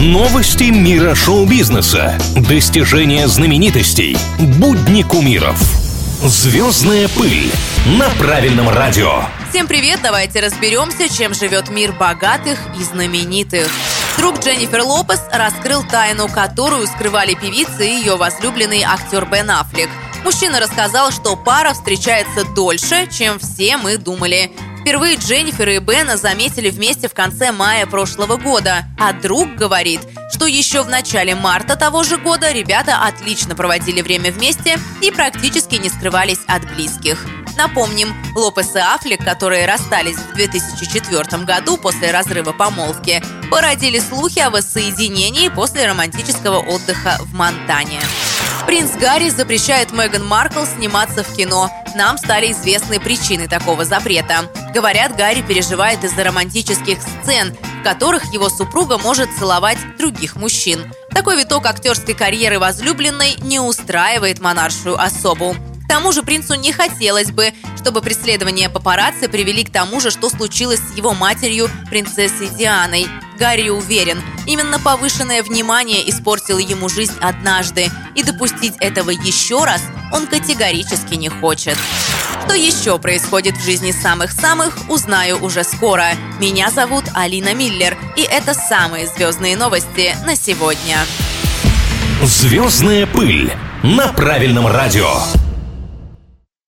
Новости мира шоу-бизнеса. Достижения знаменитостей. Будни кумиров. Звездная пыль на правильном радио. Всем привет, давайте разберемся, чем живет мир богатых и знаменитых. Друг Дженнифер Лопес раскрыл тайну, которую скрывали певицы и ее возлюбленный актер Бен Аффлек. Мужчина рассказал, что пара встречается дольше, чем все мы думали. Впервые Дженнифер и Бена заметили вместе в конце мая прошлого года, а друг говорит, что еще в начале марта того же года ребята отлично проводили время вместе и практически не скрывались от близких. Напомним, Лопес и Аффлек, которые расстались в 2004 году после разрыва помолвки, породили слухи о воссоединении после романтического отдыха в Монтане. Принц Гарри запрещает Меган Маркл сниматься в кино. Нам стали известны причины такого запрета. Говорят, Гарри переживает из-за романтических сцен, в которых его супруга может целовать других мужчин. Такой виток актерской карьеры возлюбленной не устраивает монаршую особу. К тому же принцу не хотелось бы, чтобы преследования папарацци привели к тому же, что случилось с его матерью, принцессой Дианой. Гарри уверен, именно повышенное внимание испортило ему жизнь однажды, и допустить этого еще раз он категорически не хочет. Что еще происходит в жизни самых-самых, узнаю уже скоро. Меня зовут Алина Миллер, и это самые звездные новости на сегодня. Звездная пыль на правильном радио.